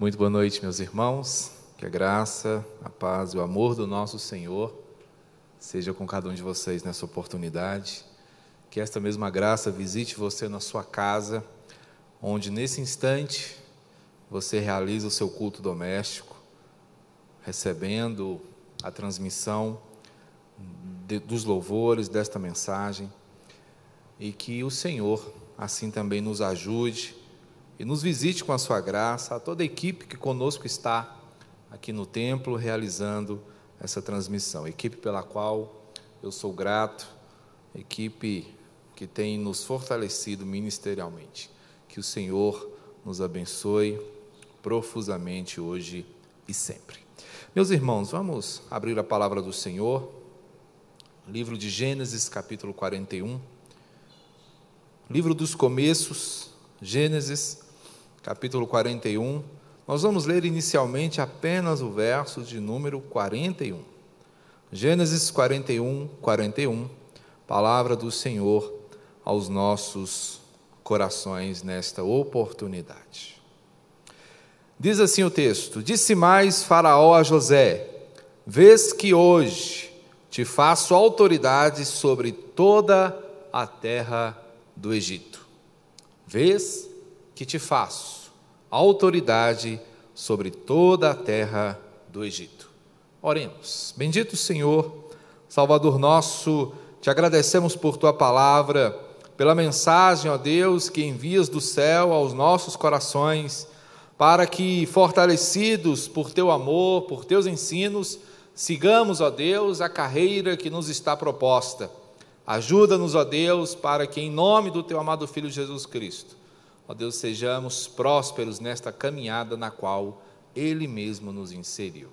Muito boa noite, meus irmãos. Que a graça, a paz e o amor do nosso Senhor seja com cada um de vocês nessa oportunidade. Que esta mesma graça visite você na sua casa, onde nesse instante você realiza o seu culto doméstico, recebendo a transmissão de, dos louvores desta mensagem, e que o Senhor assim também nos ajude e nos visite com a sua graça, a toda a equipe que conosco está aqui no templo realizando essa transmissão, equipe pela qual eu sou grato, equipe que tem nos fortalecido ministerialmente. Que o Senhor nos abençoe profusamente hoje e sempre. Meus irmãos, vamos abrir a palavra do Senhor, livro de Gênesis, capítulo 41. Livro dos começos, Gênesis, capítulo 41. Nós vamos ler inicialmente apenas o verso de número 41. Gênesis 41, 41. Palavra do Senhor aos nossos corações nesta oportunidade. Diz assim o texto: Disse mais Faraó a José: Vês que hoje te faço autoridade sobre toda a terra do Egito. Vês que te faço autoridade sobre toda a terra do Egito. Oremos. Bendito Senhor, Salvador nosso, te agradecemos por tua palavra, pela mensagem, ó Deus, que envias do céu aos nossos corações, para que, fortalecidos por teu amor, por teus ensinos, sigamos, ó Deus, a carreira que nos está proposta Ajuda-nos, ó Deus, para que em nome do teu amado Filho Jesus Cristo, ó Deus, sejamos prósperos nesta caminhada na qual Ele mesmo nos inseriu.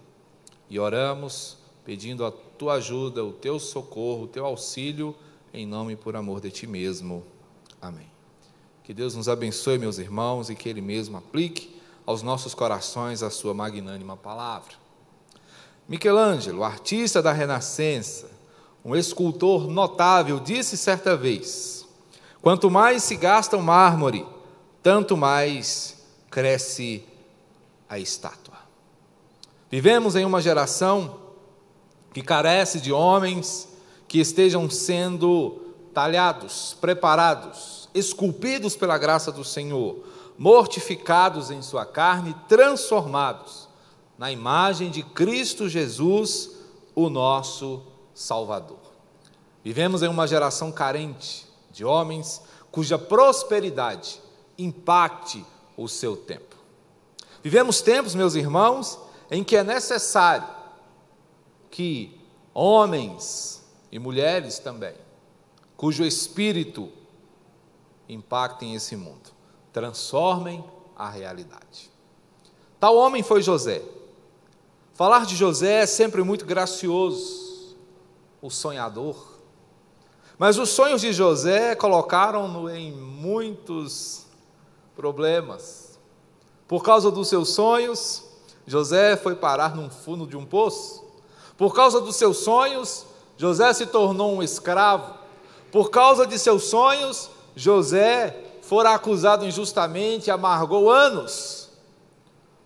E oramos pedindo a tua ajuda, o teu socorro, o teu auxílio, em nome e por amor de ti mesmo. Amém. Que Deus nos abençoe, meus irmãos, e que Ele mesmo aplique aos nossos corações a sua magnânima palavra. Michelangelo, artista da Renascença, um escultor notável, disse certa vez: Quanto mais se gasta o mármore, tanto mais cresce a estátua. Vivemos em uma geração que carece de homens que estejam sendo talhados, preparados, esculpidos pela graça do Senhor, mortificados em sua carne, transformados na imagem de Cristo Jesus, o nosso Salvador. Vivemos em uma geração carente de homens cuja prosperidade impacte o seu tempo. Vivemos tempos, meus irmãos, em que é necessário que homens e mulheres também, cujo espírito impactem esse mundo, transformem a realidade. Tal homem foi José. Falar de José é sempre muito gracioso o sonhador. Mas os sonhos de José colocaram-no em muitos problemas. Por causa dos seus sonhos, José foi parar num fundo de um poço. Por causa dos seus sonhos, José se tornou um escravo. Por causa de seus sonhos, José fora acusado injustamente e amargou anos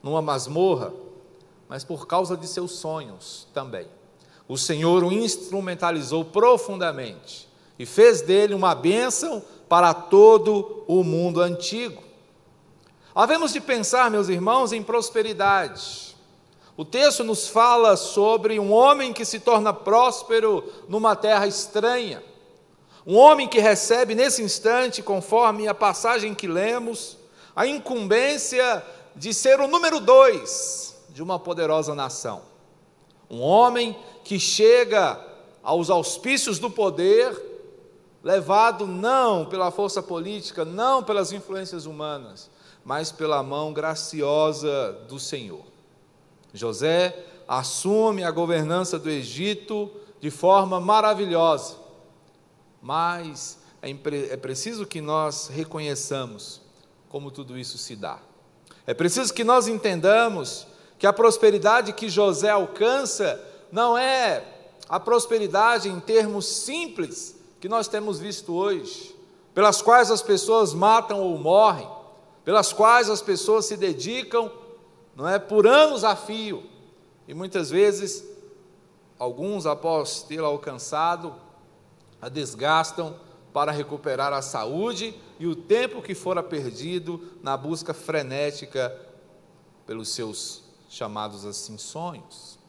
numa masmorra. Mas por causa de seus sonhos também, o Senhor o instrumentalizou profundamente e fez dele uma bênção para todo o mundo antigo. Havemos de pensar, meus irmãos, em prosperidade. O texto nos fala sobre um homem que se torna próspero numa terra estranha. Um homem que recebe nesse instante, conforme a passagem que lemos, a incumbência de ser o número dois de uma poderosa nação. Um homem que chega aos auspícios do poder, levado não pela força política, não pelas influências humanas, mas pela mão graciosa do Senhor. José assume a governança do Egito de forma maravilhosa, mas é, é preciso que nós reconheçamos como tudo isso se dá. É preciso que nós entendamos que a prosperidade que José alcança não é a prosperidade em termos simples que nós temos visto hoje, pelas quais as pessoas matam ou morrem, pelas quais as pessoas se dedicam não é por anos a fio. E muitas vezes, alguns, após tê-la alcançado, a desgastam para recuperar a saúde e o tempo que fora perdido na busca frenética pelos seus chamados assim sonhos.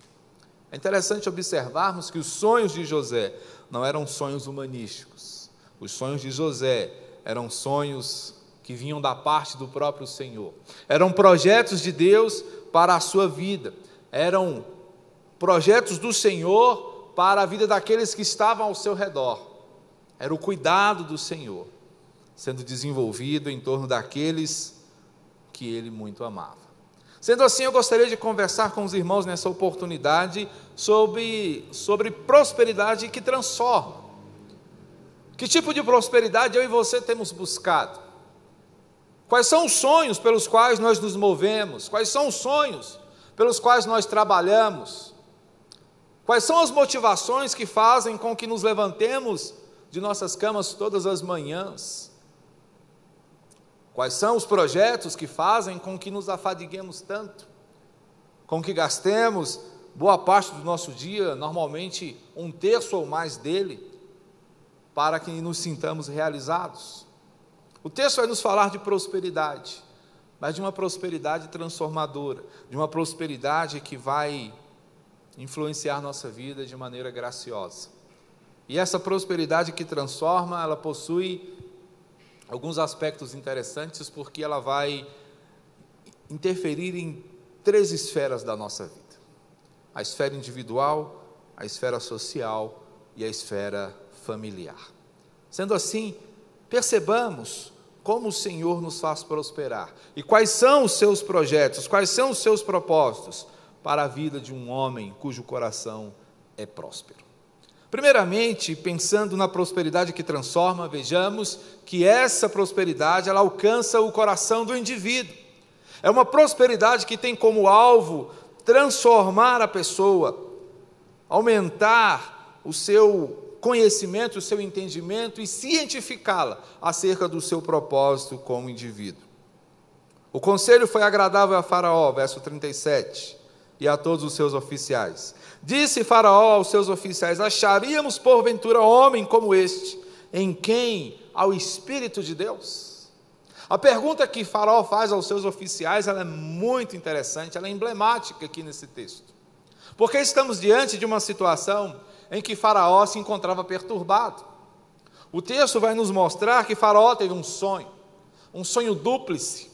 É interessante observarmos que os sonhos de José não eram sonhos humanísticos. Os sonhos de José eram sonhos que vinham da parte do próprio Senhor. Eram projetos de Deus para a sua vida. Eram projetos do Senhor para a vida daqueles que estavam ao seu redor. Era o cuidado do Senhor sendo desenvolvido em torno daqueles que ele muito amava. Sendo assim, eu gostaria de conversar com os irmãos nessa oportunidade sobre, sobre prosperidade que transforma. Que tipo de prosperidade eu e você temos buscado? Quais são os sonhos pelos quais nós nos movemos? Quais são os sonhos pelos quais nós trabalhamos? Quais são as motivações que fazem com que nos levantemos de nossas camas todas as manhãs? Quais são os projetos que fazem com que nos afadiguemos tanto? Com que gastemos boa parte do nosso dia, normalmente um terço ou mais dele, para que nos sintamos realizados? O texto vai nos falar de prosperidade, mas de uma prosperidade transformadora, de uma prosperidade que vai influenciar nossa vida de maneira graciosa. E essa prosperidade que transforma, ela possui alguns aspectos interessantes, porque ela vai interferir em três esferas da nossa vida: a esfera individual, a esfera social e a esfera familiar. Sendo assim, percebamos como o Senhor nos faz prosperar e quais são os seus projetos, quais são os seus propósitos para a vida de um homem cujo coração é próspero. Primeiramente, pensando na prosperidade que transforma, vejamos que essa prosperidade ela alcança o coração do indivíduo. É uma prosperidade que tem como alvo transformar a pessoa, aumentar o seu conhecimento, o seu entendimento e cientificá-la acerca do seu propósito como indivíduo. O conselho foi agradável a Faraó, verso 37, e a todos os seus oficiais. Disse Faraó aos seus oficiais: Acharíamos porventura homem como este, em quem há o Espírito de Deus? A pergunta que Faraó faz aos seus oficiais é muito interessante, ela é emblemática aqui nesse texto. Porque estamos diante de uma situação em que Faraó se encontrava perturbado. O texto vai nos mostrar que Faraó teve um sonho, um sonho dúplice,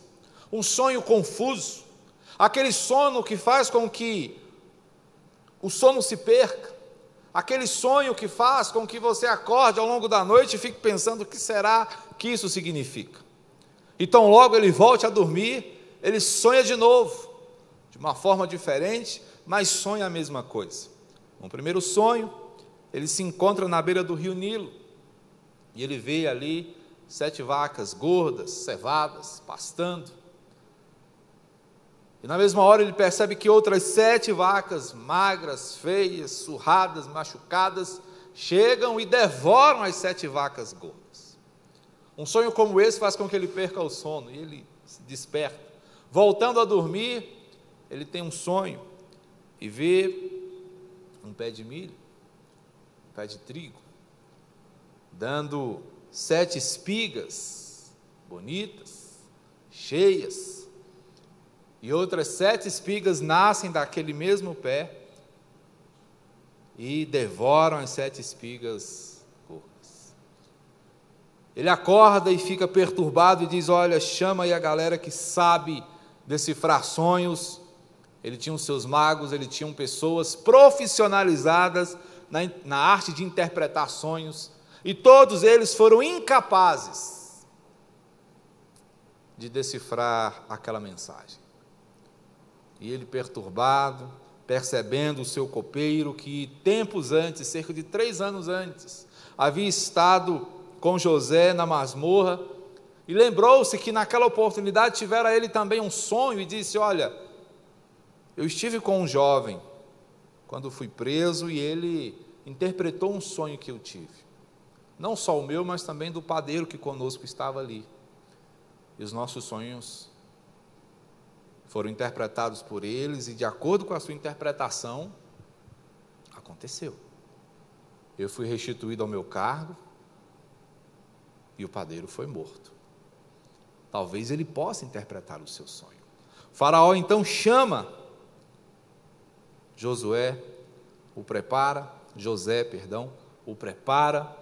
um sonho confuso, aquele sono que faz com que o sono se perca, aquele sonho que faz com que você acorde ao longo da noite e fique pensando o que será que isso significa. Então, logo ele volte a dormir, ele sonha de novo, de uma forma diferente, mas sonha a mesma coisa. No primeiro sonho, ele se encontra na beira do rio Nilo e ele vê ali sete vacas gordas, cevadas, pastando. E na mesma hora ele percebe que outras sete vacas magras, feias, surradas, machucadas, chegam e devoram as sete vacas gordas. Um sonho como esse faz com que ele perca o sono e ele se desperta. Voltando a dormir, ele tem um sonho e vê um pé de milho, pé de trigo, dando sete espigas bonitas, cheias, e outras sete espigas nascem daquele mesmo pé e devoram as sete espigas gordas. Ele acorda e fica perturbado e diz: Olha, chama aí a galera que sabe decifrar sonhos. Ele tinha os seus magos, ele tinha pessoas profissionalizadas na, na arte de interpretar sonhos, e todos eles foram incapazes de decifrar aquela mensagem. E ele perturbado, percebendo o seu copeiro, que tempos antes, cerca de três anos antes, havia estado com José na masmorra, e lembrou-se que naquela oportunidade tivera ele também um sonho e disse: Olha, eu estive com um jovem quando fui preso e ele interpretou um sonho que eu tive. Não só o meu, mas também do padeiro que conosco estava ali. E os nossos sonhos foram interpretados por eles, e de acordo com a sua interpretação, aconteceu. Eu fui restituído ao meu cargo, e o padeiro foi morto. Talvez ele possa interpretar o seu sonho. O faraó então chama Josué, o prepara, José, perdão, o prepara.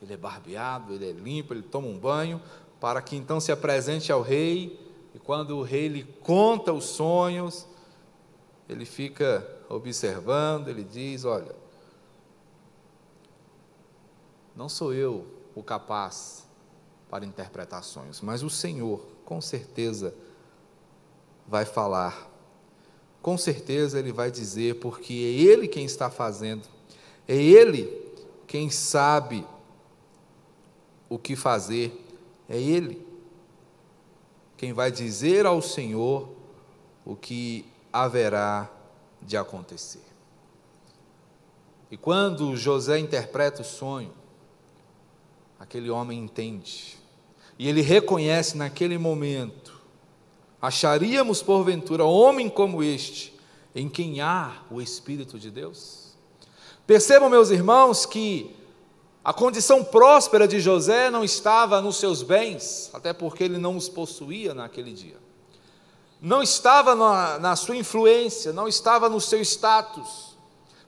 Ele é barbeado, ele é limpo, ele toma um banho, para que então se apresente ao rei, e quando o rei lhe conta os sonhos, ele fica observando, ele diz: Olha, não sou eu o capaz para interpretar sonhos, mas o Senhor, com certeza, vai falar. Com certeza ele vai dizer, porque é Ele quem está fazendo, é Ele quem sabe o que fazer, é Ele quem vai dizer ao Senhor o que haverá de acontecer. E quando José interpreta o sonho, aquele homem entende. E ele reconhece naquele momento: acharíamos porventura homem como este, em quem há o Espírito de Deus? Percebam, meus irmãos, que a condição próspera de José não estava nos seus bens, até porque ele não os possuía naquele dia. Não estava na, na sua influência, não estava no seu status,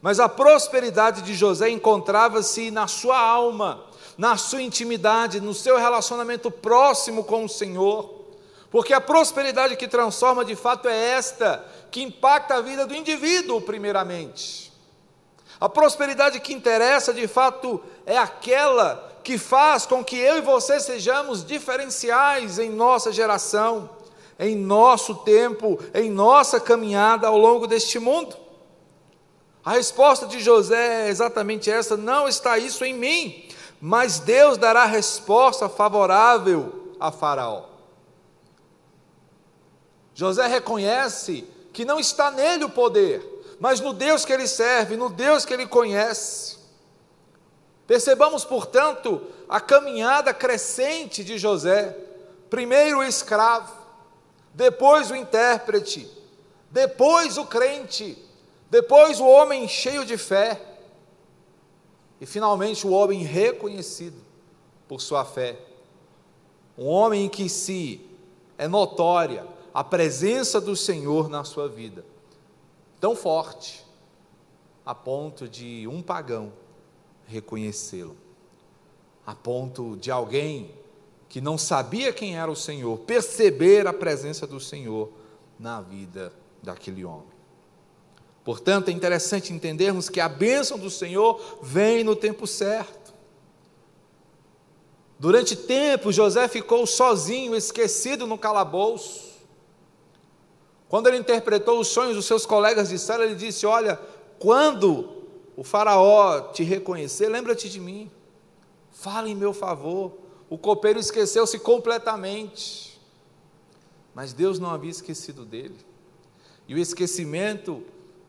mas a prosperidade de José encontrava-se na sua alma, na sua intimidade, no seu relacionamento próximo com o Senhor. Porque a prosperidade que transforma de fato é esta, que impacta a vida do indivíduo, primeiramente. A prosperidade que interessa de fato é aquela que faz com que eu e você sejamos diferenciais em nossa geração, em nosso tempo, em nossa caminhada ao longo deste mundo. A resposta de José é exatamente essa: não está isso em mim, mas Deus dará resposta favorável a Faraó. José reconhece que não está nele o poder, mas no Deus que ele serve, no Deus que ele conhece. Percebamos, portanto, a caminhada crescente de José. Primeiro o escravo, depois o intérprete, depois o crente, depois o homem cheio de fé. E finalmente o homem reconhecido por sua fé. Um homem em que se é notória a presença do Senhor na sua vida. Tão forte a ponto de um pagão reconhecê-lo. A ponto de alguém que não sabia quem era o Senhor perceber a presença do Senhor na vida daquele homem. Portanto, é interessante entendermos que a bênção do Senhor vem no tempo certo. Durante tempo, José ficou sozinho, esquecido no calabouço. Quando ele interpretou os sonhos dos seus colegas de cela, ele disse: Olha, quando o Faraó te reconhecer, lembra-te de mim, fala em meu favor. O copeiro esqueceu-se completamente, mas Deus não havia esquecido dele, e o esquecimento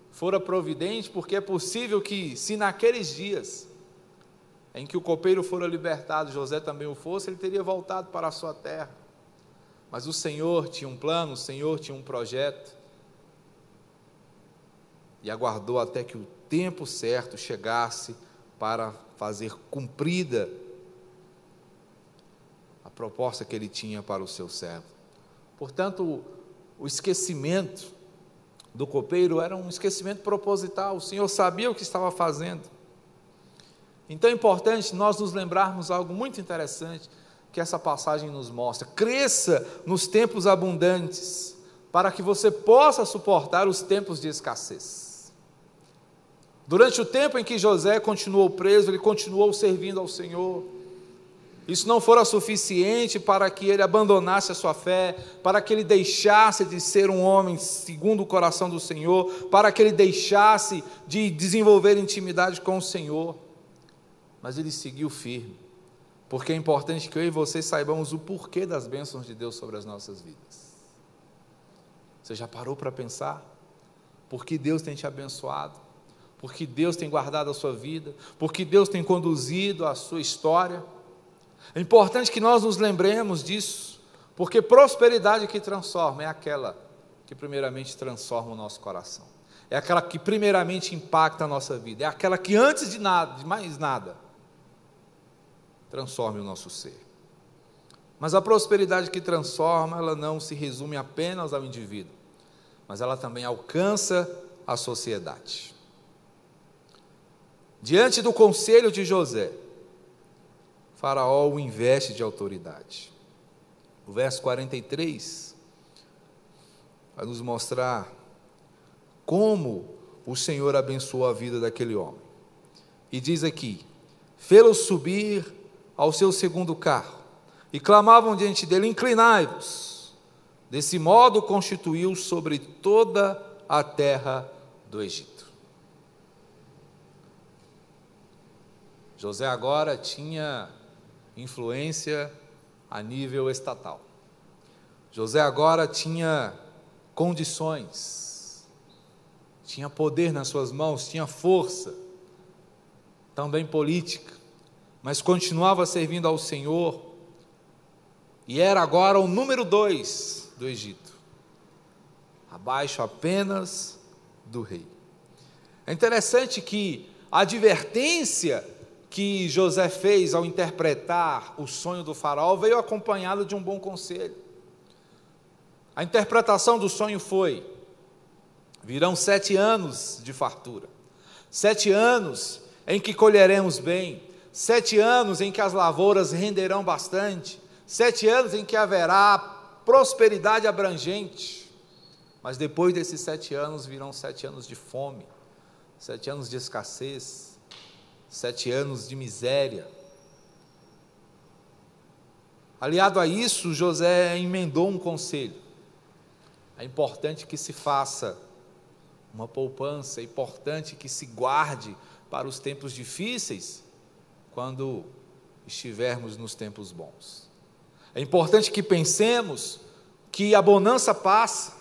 fora providente, porque é possível que, se naqueles dias em que o copeiro fora libertado, José também o fosse, ele teria voltado para a sua terra. Mas o Senhor tinha um plano, o Senhor tinha um projeto, e aguardou até que o tempo certo chegasse para fazer cumprida a proposta que ele tinha para o seu servo. Portanto, o esquecimento do copeiro era um esquecimento proposital, o Senhor sabia o que estava fazendo. Então é importante nós nos lembrarmos algo muito interessante que essa passagem nos mostra. Cresça nos tempos abundantes, para que você possa suportar os tempos de escassez. Durante o tempo em que José continuou preso, ele continuou servindo ao Senhor isso não fora suficiente para que ele abandonasse a sua fé, para que ele deixasse de ser um homem segundo o coração do Senhor, para que ele deixasse de desenvolver intimidade com o Senhor. Mas ele seguiu firme, porque é importante que eu e você saibamos o porquê das bênçãos de Deus sobre as nossas vidas. Você já parou para pensar? Por que Deus tem te abençoado? Por que Deus tem guardado a sua vida? Por que Deus tem conduzido a sua história? É importante que nós nos lembremos disso, Porque prosperidade que transforma é aquela que primeiramente transforma o nosso coração. É aquela que primeiramente impacta a nossa vida, é aquela que antes de nada, de mais nada, transforme o nosso ser. Mas a prosperidade que transforma, ela não se resume apenas ao indivíduo, mas ela também alcança a sociedade. Diante do conselho de José, Faraó o investe de autoridade. O verso 43 vai nos mostrar como o Senhor abençoou a vida daquele homem. E diz aqui: fê-lo subir ao seu segundo carro, e clamavam diante dele: Inclinai-vos. Desse modo constituiu sobre toda a terra do Egito. José agora tinha influência a nível estatal. José agora tinha condições, tinha poder nas suas mãos, tinha força, também política, mas continuava servindo ao Senhor e era agora o número dois do Egito, abaixo apenas do rei. É interessante que a advertência que José fez ao interpretar o sonho do faraó veio acompanhado de um bom conselho. A interpretação do sonho foi: virão sete anos de fartura, sete anos em que colheremos bem, sete anos em que as lavouras renderão bastante, sete anos em que haverá prosperidade abrangente. Mas depois desses sete anos virão sete anos de fome, sete anos de escassez, sete anos de miséria. Aliado a isso, José emendou um conselho. É importante que se faça uma poupança, é importante que se guarde para os tempos difíceis, quando estivermos nos tempos bons. É importante que pensemos que a bonança passa,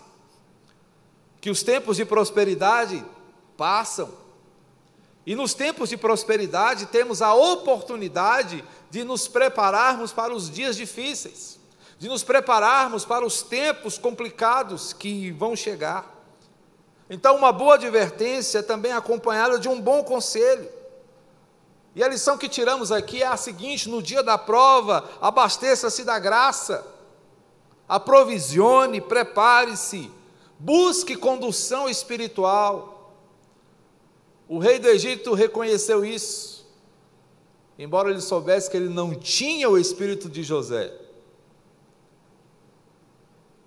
que os tempos de prosperidade passam, e nos tempos de prosperidade temos a oportunidade de nos prepararmos para os dias difíceis, de nos prepararmos para os tempos complicados que vão chegar. Então, uma boa advertência é também acompanhada de um bom conselho. E a lição que tiramos aqui é a seguinte: no dia da prova, abasteça-se da graça, aprovisione, prepare-se, busque condução espiritual. O rei do Egito reconheceu isso, embora ele soubesse que ele não tinha o espírito de José.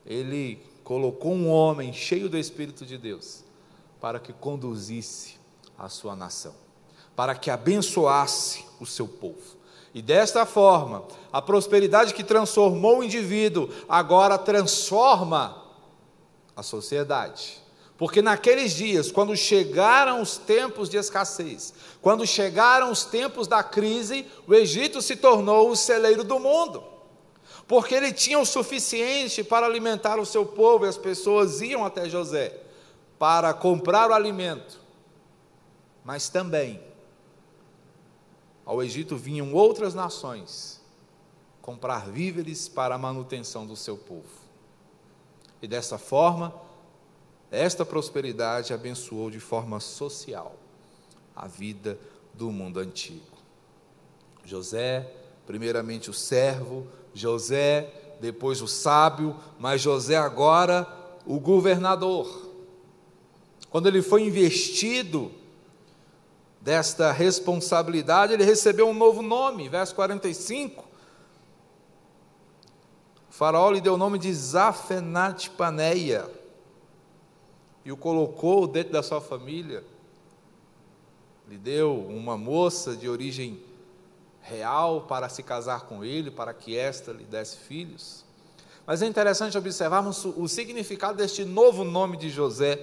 Ele colocou um homem cheio do espírito de Deus para que conduzisse a sua nação, para que abençoasse o seu povo. E desta forma, a prosperidade que transformou o indivíduo agora transforma a sociedade. Porque naqueles dias, quando chegaram os tempos de escassez, quando chegaram os tempos da crise, o Egito se tornou o celeiro do mundo. Porque ele tinha o suficiente para alimentar o seu povo e as pessoas iam até José para comprar o alimento. Mas também ao Egito vinham outras nações comprar víveres para a manutenção do seu povo. E dessa forma, esta prosperidade abençoou de forma social a vida do mundo antigo. José, primeiramente o servo, José, depois o sábio, mas José agora o governador. Quando ele foi investido desta responsabilidade, ele recebeu um novo nome, verso 45. O faraó lhe deu o nome de Zafenat Paneia e o colocou dentro da sua família, lhe deu uma moça de origem real para se casar com ele, para que esta lhe desse filhos. Mas é interessante observarmos o significado deste novo nome de José.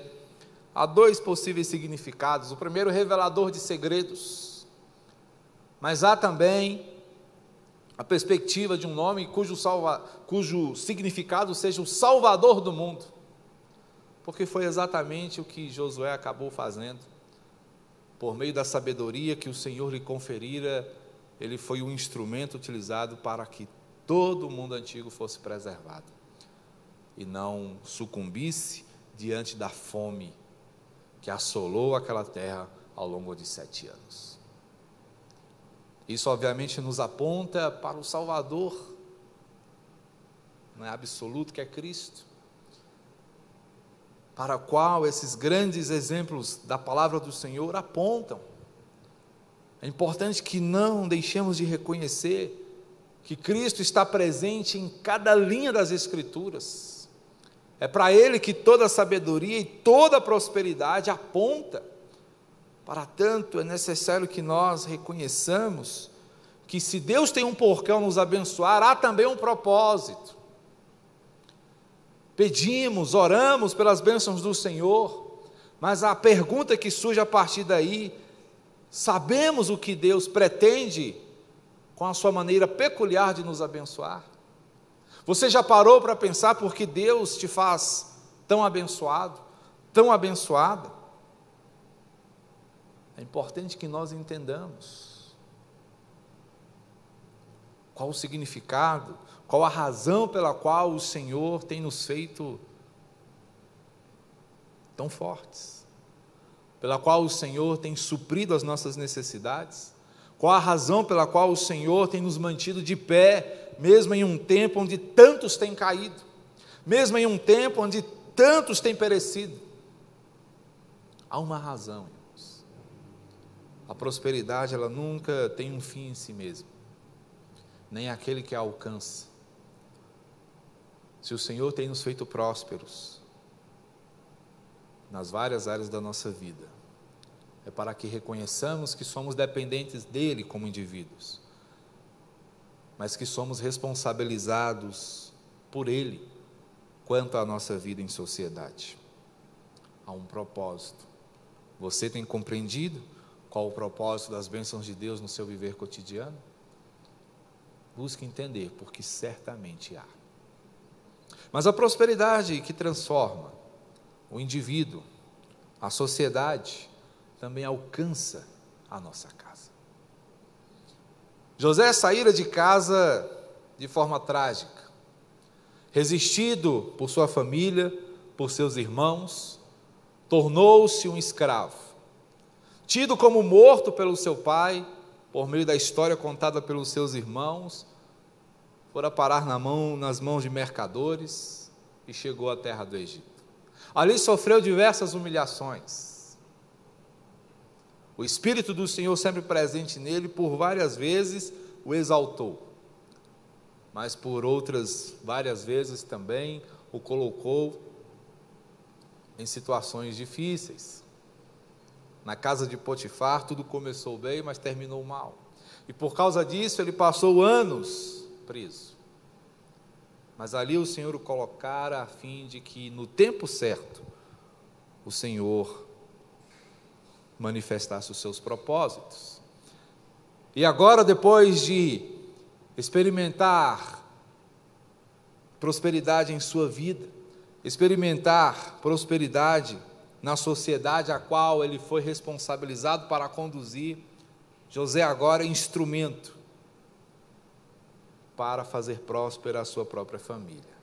Há dois possíveis significados. O primeiro, revelador de segredos. Mas há também a perspectiva de um nome cujo, salva, cujo significado seja o salvador do mundo porque foi exatamente o que Josué acabou fazendo. Por meio da sabedoria que o Senhor lhe conferira, ele foi o instrumento utilizado para que todo o mundo antigo fosse preservado e não sucumbisse diante da fome que assolou aquela terra ao longo de sete anos. Isso, obviamente, nos aponta para o Salvador, não é absoluto, que é Cristo, para o qual esses grandes exemplos da palavra do Senhor apontam. É importante que não deixemos de reconhecer que Cristo está presente em cada linha das Escrituras. É para Ele que toda sabedoria e toda prosperidade aponta. Para tanto, é necessário que nós reconheçamos que se Deus tem um porcão nos abençoar, há também um propósito. Pedimos, oramos pelas bênçãos do Senhor, mas a pergunta que surge a partir daí, sabemos o que Deus pretende com a sua maneira peculiar de nos abençoar? Você já parou para pensar por que Deus te faz tão abençoado, tão abençoada? É importante que nós entendamos qual o significado, qual a razão pela qual o Senhor tem nos feito tão fortes, pela qual o Senhor tem suprido as nossas necessidades, qual a razão pela qual o Senhor tem nos mantido de pé, mesmo em um tempo onde tantos têm caído, mesmo em um tempo onde tantos têm perecido. Há uma razão. A prosperidade, ela nunca tem um fim em si mesma, nem aquele que a alcança. Se o Senhor tem nos feito prósperos nas várias áreas da nossa vida, é para que reconheçamos que somos dependentes dele como indivíduos, mas que somos responsabilizados por ele quanto à nossa vida em sociedade. Há um propósito. Você tem compreendido? Qual o propósito das bênçãos de Deus no seu viver cotidiano? Busque entender, porque certamente há. Mas a prosperidade que transforma o indivíduo, a sociedade, também alcança a nossa casa. José saíra de casa de forma trágica, resistido por sua família, por seus irmãos, tornou-se um escravo tido como morto pelo seu pai, por meio da história contada pelos seus irmãos, fora parar na mão, nas mãos de mercadores e chegou à terra do Egito. Ali sofreu diversas humilhações. O Espírito do Senhor, sempre presente nele, por várias vezes o exaltou, mas por outras várias vezes também o colocou em situações difíceis. Na casa de Potifar, tudo começou bem, mas terminou mal. E por causa disso, ele passou anos preso. Mas ali o Senhor o colocara a fim de que, no tempo certo, o Senhor manifestasse os seus propósitos. E agora, depois de experimentar prosperidade em sua vida, experimentar prosperidade na sociedade a qual ele foi responsabilizado para conduzir. José agora é instrumento para fazer próspera a sua própria família.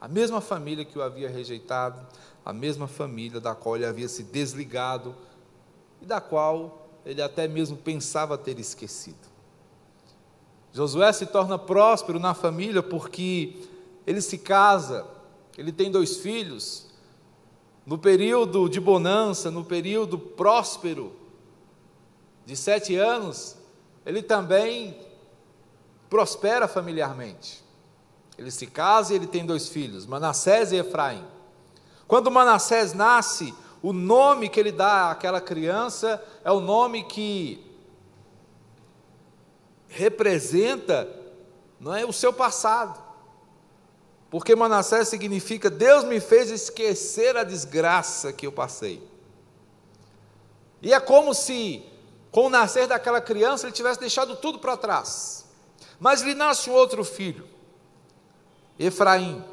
A mesma família que o havia rejeitado, a mesma família da qual ele havia se desligado e da qual ele até mesmo pensava ter esquecido. Josué se torna próspero na família porque ele se casa, ele tem dois filhos, no período de bonança, no período próspero, de sete anos, ele também prospera familiarmente. Ele se casa e ele tem dois filhos, Manassés e Efraim. Quando Manassés nasce, o nome que ele dá àquela criança é o nome que representa não é o seu passado. Porque Manassés significa Deus me fez esquecer a desgraça que eu passei. E é como se, com o nascer daquela criança, ele tivesse deixado tudo para trás. Mas lhe nasce um outro filho, Efraim,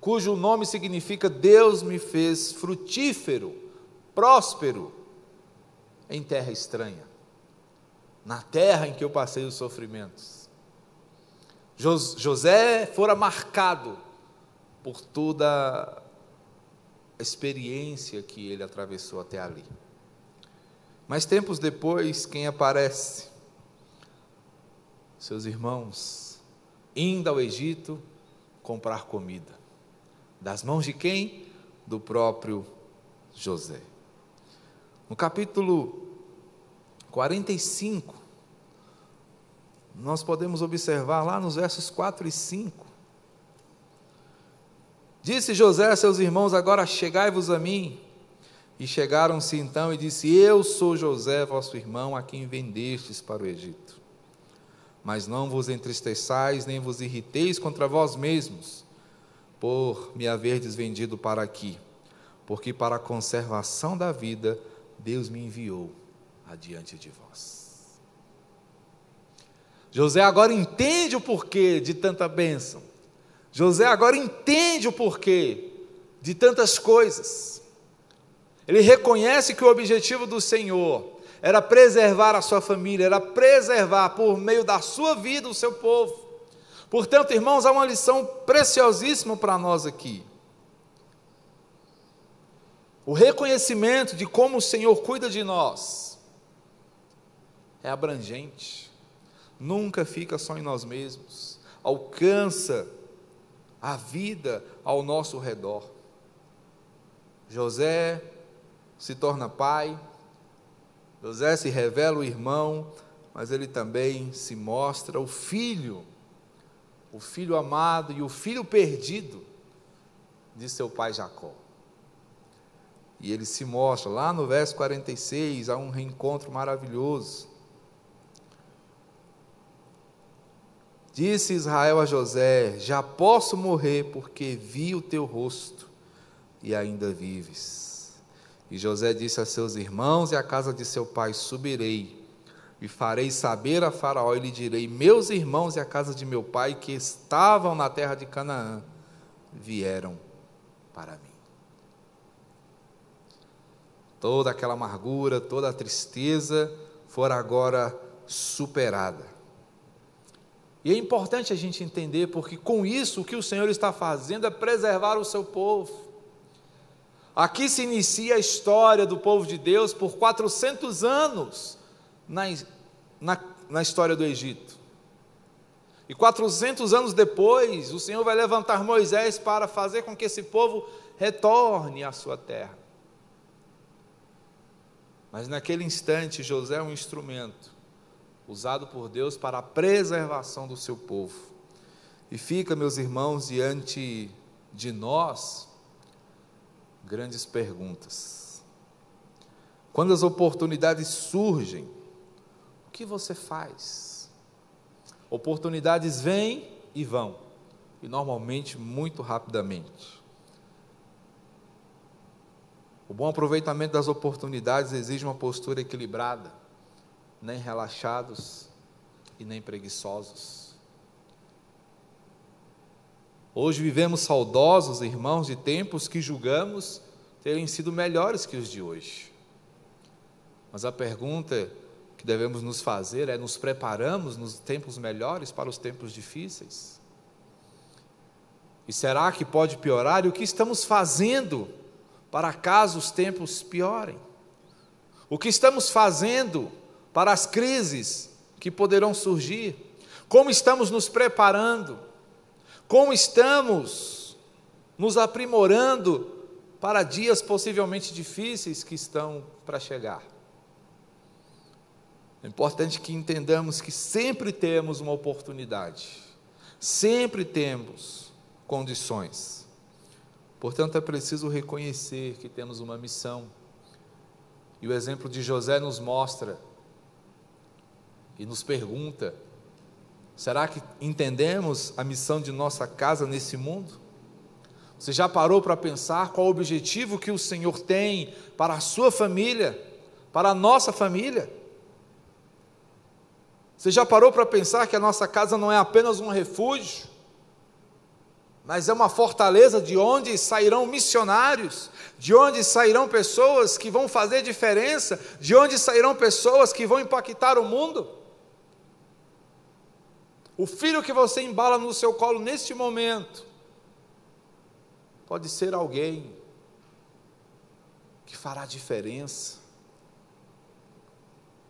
cujo nome significa Deus me fez frutífero, próspero, em terra estranha, na terra em que eu passei os sofrimentos. José fora marcado por toda a experiência que ele atravessou até ali. Mas tempos depois, quem aparece? Seus irmãos, indo ao Egito comprar comida. Das mãos de quem? Do próprio José. No capítulo 45, nós podemos observar lá nos versos 4 e 5. Disse José a seus irmãos: Agora chegai-vos a mim. E chegaram-se então e disse: Eu sou José, vosso irmão, a quem vendestes para o Egito. Mas não vos entristeçais, nem vos irriteis contra vós mesmos, por me haverdes vendido para aqui, porque para a conservação da vida Deus me enviou adiante de vós. José agora entende o porquê de tanta bênção. José agora entende o porquê de tantas coisas. Ele reconhece que o objetivo do Senhor era preservar a sua família, era preservar por meio da sua vida o seu povo. Portanto, irmãos, há uma lição preciosíssima para nós aqui. O reconhecimento de como o Senhor cuida de nós é abrangente, nunca fica só em nós mesmos, alcança a vida ao nosso redor. José se torna pai, José se revela o irmão, mas ele também se mostra o filho, o filho amado e o filho perdido de seu pai Jacó. E ele se mostra, lá no verso 46, há um reencontro maravilhoso. Disse Israel a José: Já posso morrer, porque vi o teu rosto e ainda vives. E José disse a seus irmãos e à casa de seu pai: Subirei e farei saber a Faraó e lhe direi: Meus irmãos e a casa de meu pai que estavam na terra de Canaã vieram para mim toda aquela amargura, toda a tristeza fora agora superada. E é importante a gente entender, porque com isso o que o Senhor está fazendo é preservar o seu povo. Aqui se inicia a história do povo de Deus por 400 anos na, na, na história do Egito. E 400 anos depois, o Senhor vai levantar Moisés para fazer com que esse povo retorne à sua terra. Mas naquele instante, José é um instrumento usado por Deus para a preservação do seu povo. E fica, meus irmãos, diante de nós grandes perguntas. Quando as oportunidades surgem, o que você faz? Oportunidades vêm e vão, e normalmente muito rapidamente. O bom aproveitamento das oportunidades exige uma postura equilibrada, nem relaxados e nem preguiçosos. Hoje vivemos saudosos, irmãos, de tempos que julgamos terem sido melhores que os de hoje. Mas a pergunta que devemos nos fazer é: nos preparamos nos tempos melhores para os tempos difíceis? E será que pode piorar? E o que estamos fazendo para caso os tempos piorem? O que estamos fazendo para as crises que poderão surgir? Como estamos nos preparando? Como estamos nos aprimorando para dias possivelmente difíceis que estão para chegar? É importante que entendamos que sempre temos uma oportunidade, sempre temos condições. Portanto, é preciso reconhecer que temos uma missão. E o exemplo de José nos mostra e nos pergunta: será que entendemos a missão de nossa casa nesse mundo? Você já parou para pensar qual o objetivo que o Senhor tem para a sua família, para a nossa família? Você já parou para pensar que a nossa casa não é apenas um refúgio, mas é uma fortaleza de onde sairão missionários, de onde sairão pessoas que vão fazer diferença, de onde sairão pessoas que vão impactar o mundo. O filho que você embala no seu colo neste momento pode ser alguém que fará diferença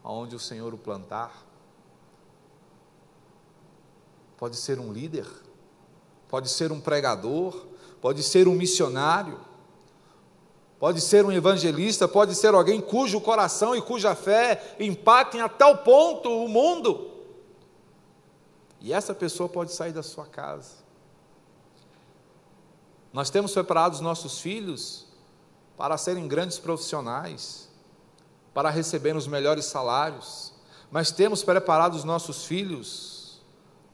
aonde o Senhor o plantar. Pode ser um líder, pode ser um pregador, pode ser um missionário, pode ser um evangelista, pode ser alguém cujo coração e cuja fé impactem até o ponto o mundo. E essa pessoa pode sair da sua casa. Nós temos preparado os nossos filhos para serem grandes profissionais, para receber os melhores salários, mas temos preparado os nossos filhos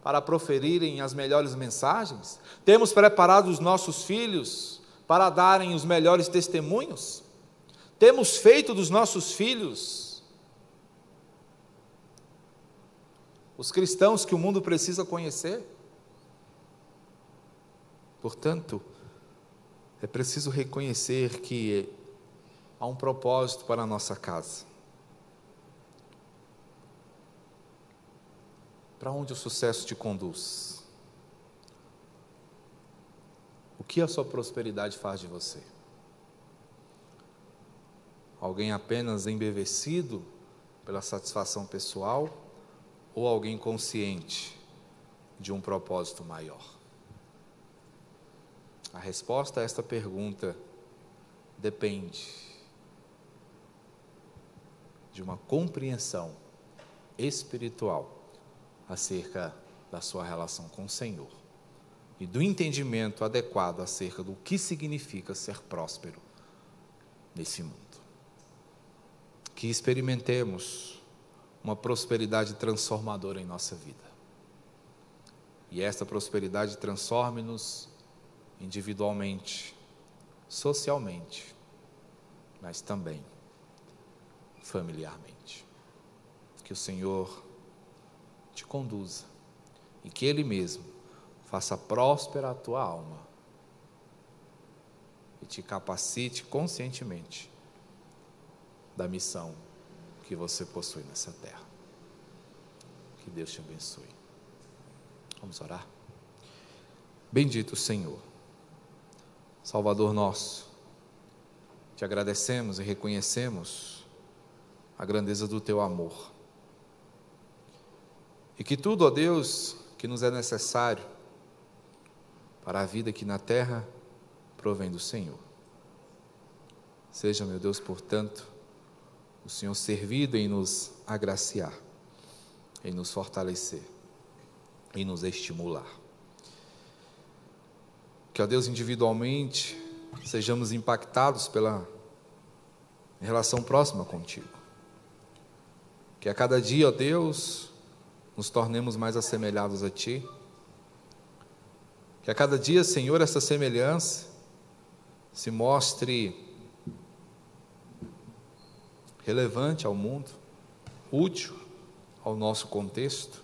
para proferirem as melhores mensagens? Temos preparado os nossos filhos para darem os melhores testemunhos? Temos feito dos nossos filhos os cristãos que o mundo precisa conhecer? Portanto, é preciso reconhecer que há um propósito para a nossa casa. Para onde o sucesso te conduz? O que a sua prosperidade faz de você? Alguém apenas embevecido pela satisfação pessoal ou alguém consciente de um propósito maior? A resposta a esta pergunta depende de uma compreensão espiritual acerca da sua relação com o Senhor e do entendimento adequado acerca do que significa ser próspero nesse mundo. Que experimentemos uma prosperidade transformadora em nossa vida. E esta prosperidade transforme-nos individualmente, socialmente, mas também familiarmente. Que o Senhor te conduza e que Ele mesmo faça próspera a tua alma e te capacite conscientemente da missão que você possui nessa terra. Que Deus te abençoe. Vamos orar? Bendito Senhor, Salvador nosso, te agradecemos e reconhecemos a grandeza do teu amor. E que tudo, ó Deus, que nos é necessário para a vida aqui na terra, provém do Senhor. Seja, meu Deus, portanto, o Senhor servido em nos agraciar, em nos fortalecer, em nos estimular. Que, ó Deus, individualmente, sejamos impactados pela relação próxima contigo. Que a cada dia, ó Deus, nos tornemos mais assemelhados a Ti. Que a cada dia, Senhor, essa semelhança se mostre relevante ao mundo, útil ao nosso contexto,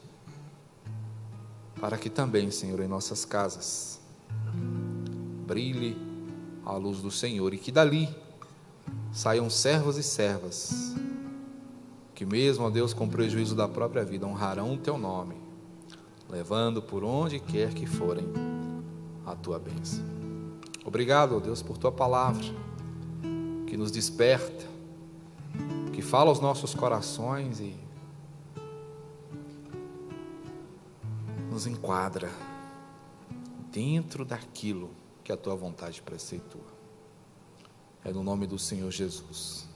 para que também, Senhor, em nossas casas brilhe a luz do Senhor e que dali saiam servos e servas que mesmo, ó Deus, com prejuízo da própria vida, honrarão o teu nome, levando por onde quer que forem a tua bênção. Obrigado, ó Deus, por tua palavra, que nos desperta, que fala aos nossos corações e nos enquadra dentro daquilo que a tua vontade preceitua. É no nome do Senhor Jesus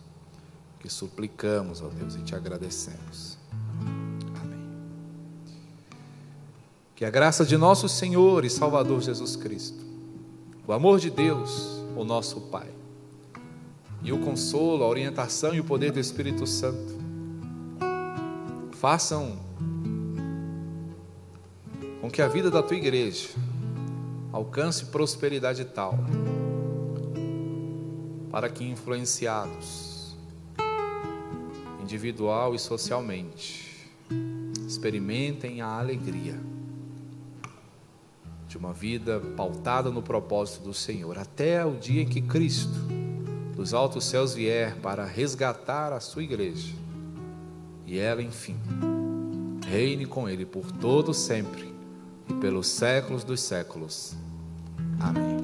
que suplicamos, ó Deus, e te agradecemos. Amém. Que a graça de nosso Senhor e Salvador Jesus Cristo, o amor de Deus, o nosso Pai, e o consolo, a orientação e o poder do Espírito Santo façam com que a vida da tua igreja alcance prosperidade tal, para que influenciados individual e socialmente, experimentem a alegria de uma vida pautada no propósito do Senhor, até o dia em que Cristo, dos altos céus, vier para resgatar a sua igreja e ela, enfim, reine com Ele por todo sempre e pelos séculos dos séculos. Amém.